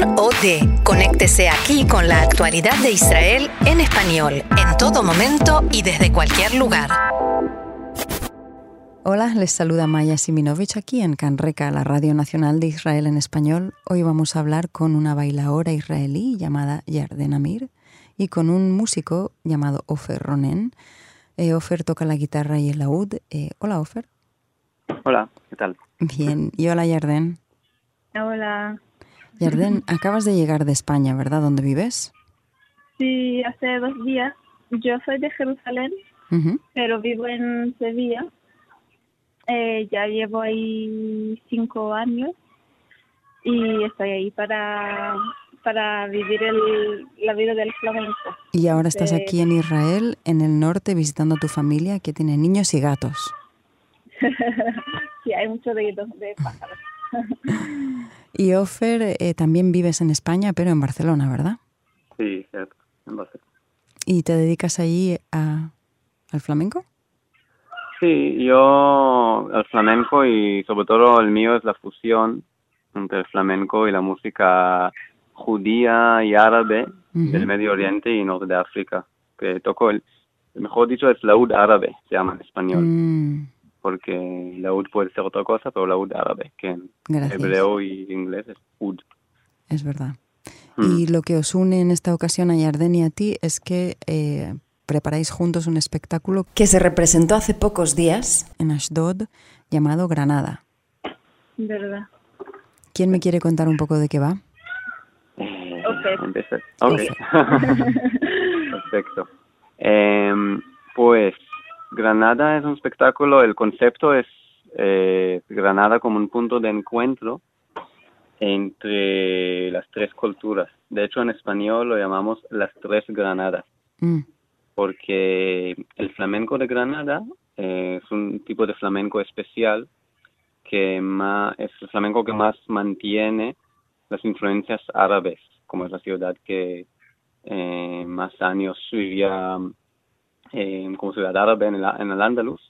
Kan OD. Conéctese aquí con la actualidad de Israel en español, en todo momento y desde cualquier lugar. Hola, les saluda Maya Siminovich aquí en Canreca, la Radio Nacional de Israel en español. Hoy vamos a hablar con una bailaora israelí llamada Yarden Amir y con un músico llamado Ofer Ronen. Eh, Ofer toca la guitarra y el laúd. Eh, hola, Ofer. Hola, ¿qué tal? Bien, y hola, Yarden. Hola. Yarden, acabas de llegar de España, ¿verdad? ¿Dónde vives? Sí, hace dos días. Yo soy de Jerusalén, pero vivo en Sevilla. Eh, ya llevo ahí cinco años y estoy ahí para, para vivir el, la vida del flamenco. Y ahora estás Eh, aquí en Israel, en el norte, visitando a tu familia que tiene niños y gatos. sí, hay mucho de, de pájaros. Y Ofer, eh, también vives en España, pero en Barcelona, ¿verdad? Sí, cierto. En Barcelona. ¿Y te dedicas allí a, al flamenco? Sí, yo el flamenco y sobre todo el mío es la fusión entre el flamenco y la música judía y árabe del Medio Oriente y Norte de África. Que toco el, mejor dicho, es laúd árabe, se llama en español, Mm, porque laúd puede ser otra cosa, pero laúd árabe, que en Gracias. hebreo y inglés es ud. es verdad. Mm. Y lo que os une en esta ocasión a Yarden y a ti es que eh, preparáis juntos un espectáculo que se representó hace pocos días en Ashdod llamado Granada. ¿Verdad? ¿Quién me quiere contar un poco de qué va? Eh, Ok. empieza. Ok. Perfecto. Em, pues Granada es un espectáculo, el concepto es eh, Granada como un punto de encuentro entre las tres culturas. De hecho, en español lo llamamos las tres Granadas, Mm, porque el flamenco de Granada eh, es un tipo de flamenco especial que más, es el flamenco que más mantiene las influencias árabes, como es la ciudad que eh, más años vivía eh, como ciudad árabe en el, en el Andaluz.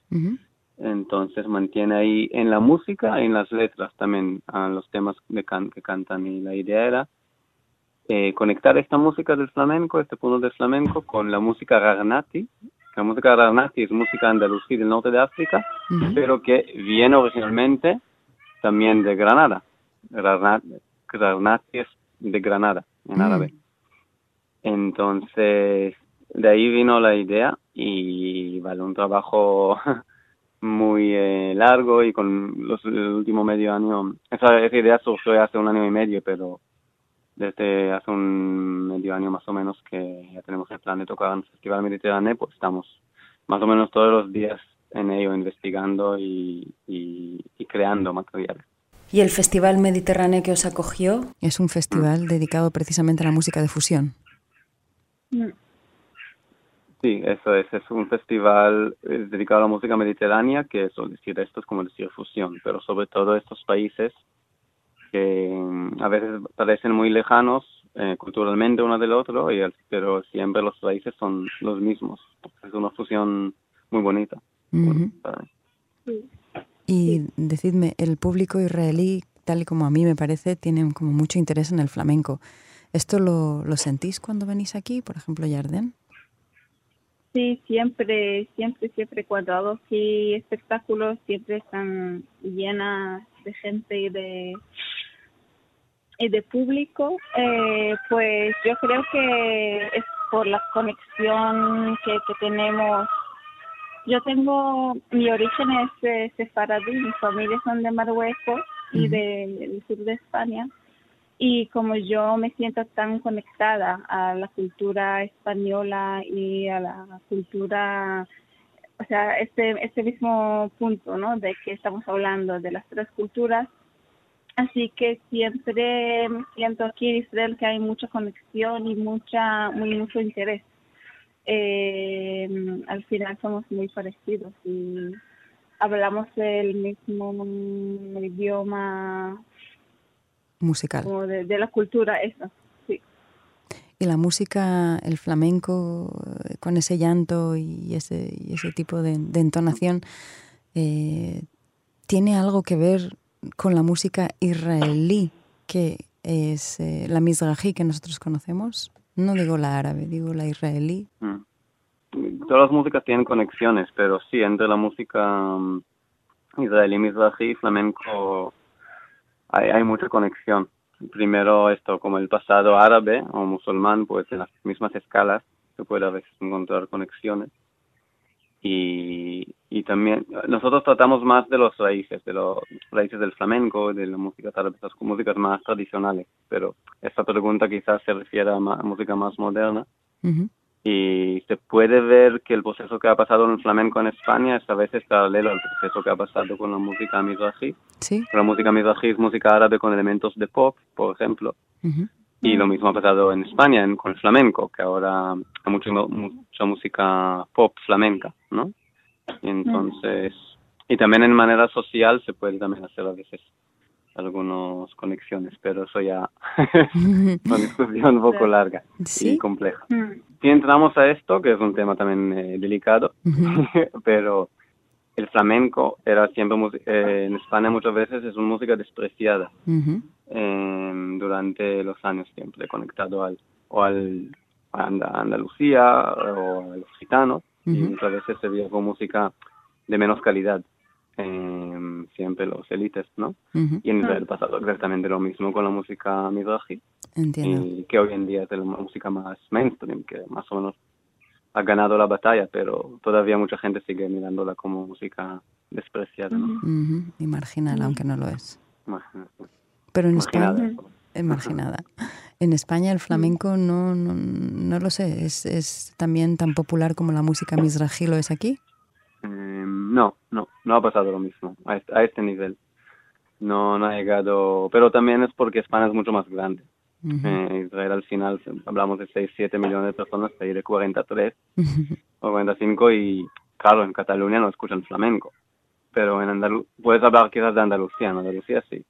Entonces mantiene ahí en la música y en las letras también a los temas de can- que cantan. Y la idea era eh, conectar esta música del flamenco, este punto del flamenco, con la música Ragnati. La música Ragnati es música andalusí del norte de África, pero que viene originalmente también de Granada. Ragnati, Ragnati es de Granada en Mm. árabe. Entonces, de ahí vino la idea y vale, un trabajo muy eh, largo y con los, el último medio año, esa, esa idea surgió hace un año y medio, pero desde hace un medio año más o menos que ya tenemos el plan de tocar en el Festival Mediterráneo, pues estamos más o menos todos los días en ello, investigando y, y, y creando materiales. ¿Y el Festival Mediterráneo que os acogió? Es un festival dedicado precisamente a la música de fusión. Mm. Sí, eso es, es un festival eh, dedicado a la música mediterránea, que es decir, esto es como decir fusión, pero sobre todo estos países que mm, a veces parecen muy lejanos eh, culturalmente uno del otro, y el- pero siempre los países son los mismos. Es una fusión muy bonita. Sí. Y decidme, el público israelí, tal y como a mí me parece, tiene como mucho interés en el flamenco. ¿Esto lo, lo sentís cuando venís aquí, por ejemplo, Yarden? Sí, siempre, siempre, siempre cuando hago aquí espectáculos siempre están llenas de gente y de y de público. Eh, pues yo creo que es por la conexión que, que tenemos. Yo tengo, mi origen es eh, sefaradí, mi familia son de Marruecos y del sur de España y como yo me siento tan conectada a la cultura española y a la cultura, o sea, este, este mismo punto, ¿no? De que estamos hablando de las tres culturas. Así que siempre siento aquí en Israel que hay mucha conexión y mucha, muy, mucho interés. Eh, al final somos muy parecidos y hablamos el mismo idioma Musical. como de, de la cultura, eso, sí. Y la música, el flamenco, eh, con ese llanto y ese, y ese tipo de, de entonación, eh, tiene algo que ver con la música israelí, que es eh, la Mizrahi que nosotros conocemos. No digo la árabe, digo la israelí. Mm. Todas las músicas tienen conexiones, pero sí, entre la música mm, israelí, mizrahi, flamenco, hay, hay mucha conexión. Primero esto, como el pasado árabe o musulmán, pues en las mismas escalas se puede a veces encontrar conexiones. Y, y también nosotros tratamos más de los raíces, de los raíces del flamenco, de la música árabe, las músicas más tradicionales, pero esta pregunta quizás se refiere a, música más moderna. Y se puede ver que el proceso que ha pasado en el flamenco en España es a veces paralelo al proceso que ha pasado con la música mizrahi. Sí. La música mizrahi es música árabe con elementos de pop, por ejemplo. Y lo mismo ha pasado en España con el flamenco, que ahora hay mucha, mucha música pop flamenca, ¿no? Y entonces, y también en manera social se puede también hacer a veces algunas conexiones, pero eso ya es una discusión un poco larga y compleja. Si entramos a esto, que es un tema también eh, delicado, pero el flamenco era siempre eh, en España muchas veces es una música despreciada em, durante los años siempre conectado al o al a Andalucía o a los gitanos y muchas veces se veía como música de menos calidad eh, siempre los élites, ¿no? Y en Israel pasado exactamente lo mismo con la música mizrahi. Y que hoy en día es la música más mainstream, que más o menos ha ganado la batalla, pero todavía mucha gente sigue mirándola como música despreciada, ¿no? Y marginal, aunque no lo es. Pero en España es marginada. En España el flamenco no, no, no lo sé, ¿Es, ¿Es también tan popular como la música mizrahi lo es aquí? Em, no, no, no ha pasado lo mismo a este, a este, nivel. No, no ha llegado, pero también es porque España es mucho más grande. Eh, Israel al final hablamos de 6, 7 millones de personas, ahí de 43 o 45 y claro, en Cataluña no escuchan flamenco. Pero en Andalucía, puedes hablar quizás de Andalucía, en Andalucía sí.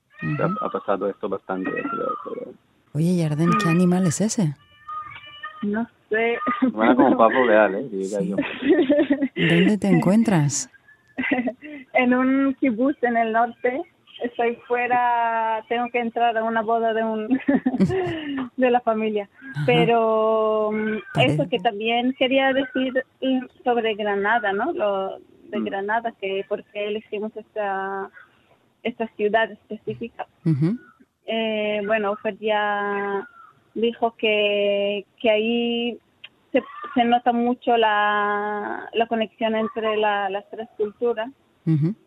ha, pasado esto bastante. Oye, Yarden, ¿qué animal es ese? No sé. Bueno, como Pablo Leal, ¿eh? ¿Dónde te encuentras? en un kibutz en el norte. Estoy fuera, tengo que entrar a una boda de un de la familia. Pero mm, eso que también quería decir sobre Granada, ¿no? Lo de mm. Granada, que por qué elegimos esta esta ciudad específica. eh, bueno, Fer ya dijo que, que ahí se, se nota mucho la, la conexión entre las tres culturas.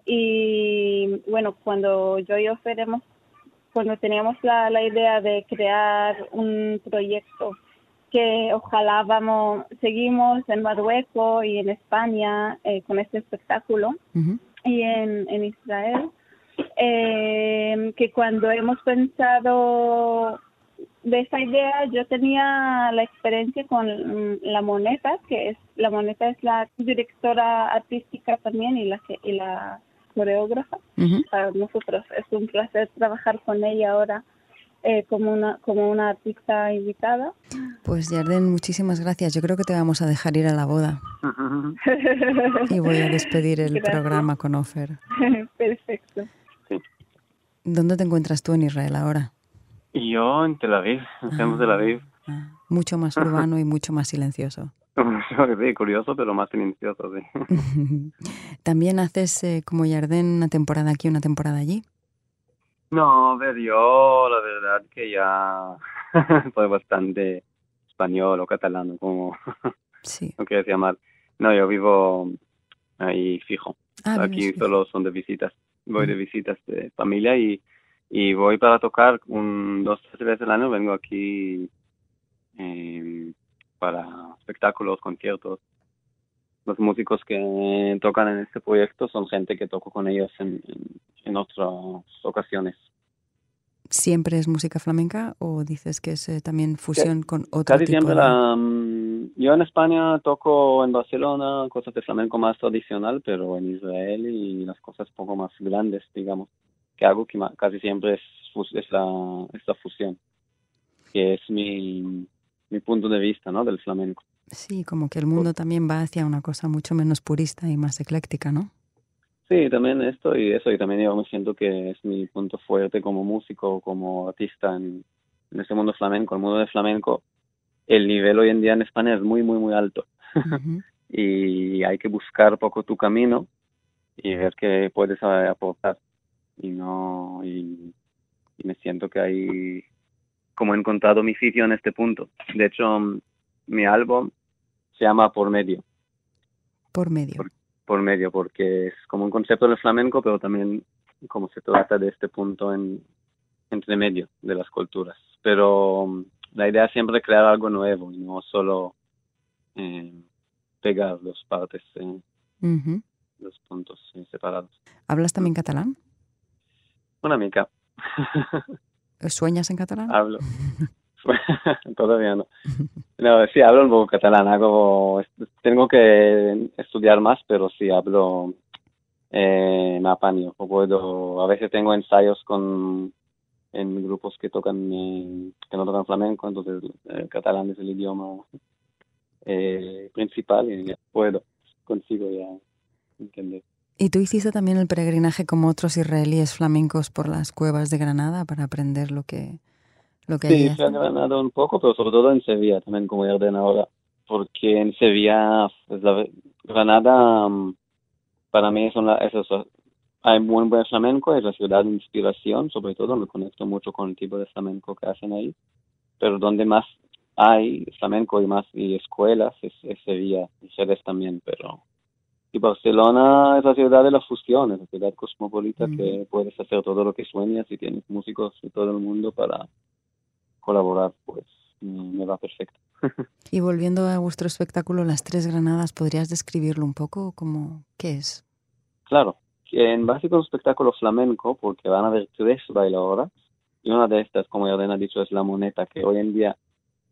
Y bueno, cuando yo y Ofer cuando teníamos la, la idea de crear un proyecto que ojalá vamos, seguimos en Marruecos y en España eh, con este espectáculo y en, en Israel, eh, que cuando hemos pensado de esa idea yo tenía la experiencia con mm, la moneta, que es la moneta es la directora artística también y la y la coreógrafa para nosotros. Es un placer trabajar con ella ahora eh, como una como una artista invitada. Pues Yarden, muchísimas gracias. Yo creo que te vamos a dejar ir a la boda. y voy a despedir el programa con Ofer. Perfecto. ¿Dónde te encuentras tú en Israel ahora? Yo en Tel Aviv, en ah, Tel Aviv. Ah, mucho más urbano y mucho más silencioso. sí, curioso, pero más silencioso, sí. ¿También haces eh, como Jardín una temporada aquí, una temporada allí? No, a ver, yo la verdad que ya soy bastante español o catalano, como sí. no quieres llamar. No, yo vivo ahí fijo. Ah, aquí solo son de visitas. Voy de visitas de familia y y voy para tocar un, dos, tres veces al año, vengo aquí eh, para espectáculos, conciertos. Los músicos que tocan en este proyecto son gente que toco con ellos en, en, otras ocasiones. ¿Siempre es música flamenca o dices que es eh, también fusión con otro Casi siempre la, mm, yo en España toco en Barcelona cosas de flamenco más tradicional, pero en Israel y las cosas poco más grandes, digamos que hago que casi siempre es, esta, esta fusión, que es mi, mi punto de vista ¿no? del flamenco. Sí, como que el mundo también va hacia una cosa mucho menos purista y más ecléctica, ¿no? Sí, también esto y eso, y también yo me siento que es mi punto fuerte como músico, como artista en, en este mundo flamenco, el mundo de flamenco, el nivel hoy en día en España es muy, muy, muy alto. y hay que buscar poco tu camino y ver qué puedes aportar. Y no, y, me siento que hay como he encontrado mi sitio en este punto. De hecho, mi álbum se llama Por Medio. Por medio. Por, medio, porque es como un concepto del flamenco, pero también como se trata de este punto en, entre medio de las culturas. Pero la idea es siempre crear algo nuevo y no solo eh, pegar los partes, eh, los puntos eh, separados. ¿Hablas también catalán? Una mica. ¿Sueñas en catalán? Hablo. Todavía no. no. Sí, hablo un poco catalán. Hago, tengo que estudiar más, pero sí hablo, eh, me apaño. O puedo, a veces tengo ensayos con en grupos que tocan que no tocan flamenco, entonces el eh, catalán es el idioma eh, principal y ya puedo, consigo ya entender. ¿Y tú hiciste también el peregrinaje como otros israelíes flamencos por las cuevas de Granada para aprender lo que, lo que Sí, fui Granada un poco, pero sobre todo en Sevilla, también como Yarden ahora, porque en Sevilla, pues, Granada mm, para mí son la, esos, hay muy buen flamenco, es la ciudad de inspiración, sobre todo me conecto mucho con el tipo de flamenco que hacen ahí, pero donde más hay flamenco y más y escuelas es, Sevilla y Jerez también, pero y Barcelona es la ciudad de la fusión, es la ciudad cosmopolita que puedes hacer todo lo que sueñas y tienes músicos de todo el mundo para colaborar, pues me va perfecto. y volviendo a vuestro espectáculo Las Tres Granadas, ¿podrías describirlo un poco? como ¿Qué es? Claro, en básico es un espectáculo flamenco porque van a haber tres bailadoras y una de estas, como ya ha dicho, es la Moneta, que hoy en día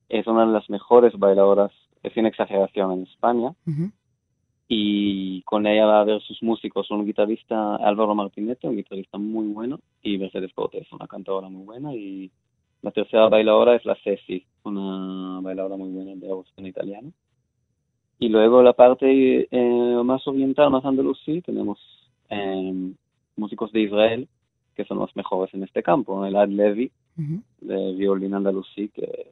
es una de las mejores bailadoras, sin exageración, en España. Y con ella va a haber sus músicos, un guitarrista Álvaro Martinete, un guitarrista muy bueno, y Mercedes Cortés, una cantadora muy buena. Y la tercera bailadora es la Ceci, una bailadora muy buena de en italiano. Y luego la parte eh, más oriental, más andalusí, tenemos eh, músicos de Israel, que son los mejores en este campo. El Ad Levi, de violín andalusí, que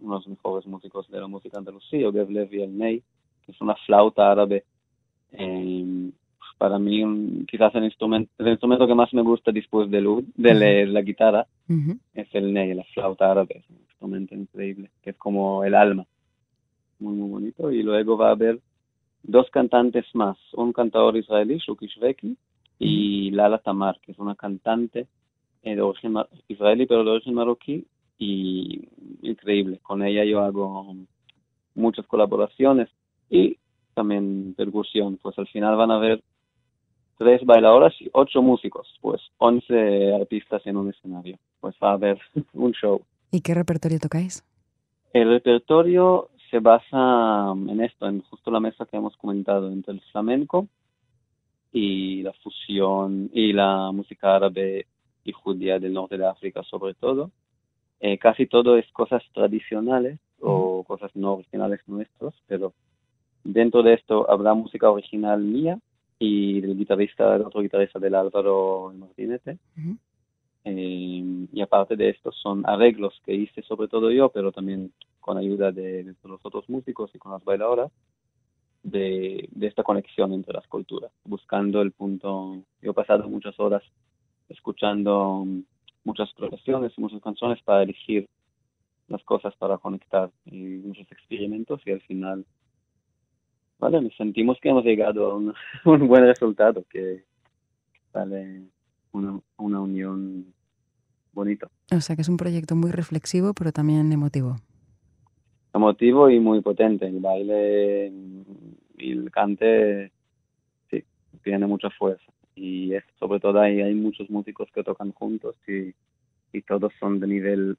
uno de los mejores músicos de la música andalusí, o Gev Levi el Ney, que es una flauta árabe. Eh, para mí, quizás el instrumento, el instrumento que más me gusta después de, de la guitarra es el Ney, la flauta árabe. Es un instrumento increíble, que es como el alma. Muy, muy bonito. Y luego va a haber dos cantantes más, un cantador israelí, Shuki Shveki, y Lala Tamar, que es una cantante eh, de origen israelí, pero de origen marroquí, y increíble. Con ella yo hago muchas colaboraciones y también percusión, pues al final van a haber tres bailadoras y ocho músicos, pues once artistas en un escenario. Pues va a haber un show. ¿Y qué repertorio tocáis? El repertorio se basa en esto, en justo la mesa que hemos comentado entre el flamenco y la fusión y la música árabe y judía del norte de África sobre todo. Eh, casi todo es cosas tradicionales o cosas no originales nuestros, pero dentro de esto habrá música original mía y del guitarrista, del otro guitarrista del Álvaro Martínez. Eh, y aparte de esto son arreglos que hice sobre todo yo, pero también con ayuda de, los otros músicos y con las bailadoras, de, esta conexión entre las culturas, buscando el punto. Yo he pasado muchas horas escuchando muchas exploraciones, muchas canciones para elegir las cosas para conectar y muchos experimentos y al final, vale, nos sentimos que hemos llegado a un, un buen resultado, que sale una, una unión bonita. O sea que es un proyecto muy reflexivo, pero también emotivo. Emotivo y muy potente. El baile y el cante, sí, tiene mucha fuerza. Y es, sobre todo ahí hay muchos músicos que tocan juntos y, y todos son de nivel...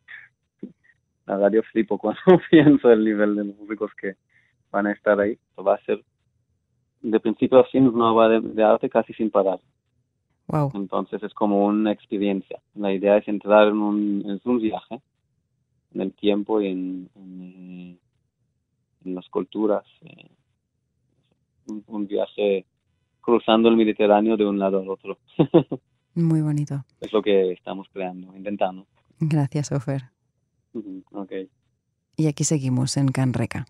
La radio flipo cuando pienso el nivel de músicos que van a estar ahí. Va a ser de principio a fin una obra de arte casi sin parar. Entonces es como una experiencia. La idea es entrar en un, un viaje en el tiempo y en, en, las culturas. Eh, un, viaje cruzando el Mediterráneo de un lado al otro. Muy bonito. Es lo que estamos creando, intentando. Gracias, Ofer. Ok. Y aquí seguimos en Canreca.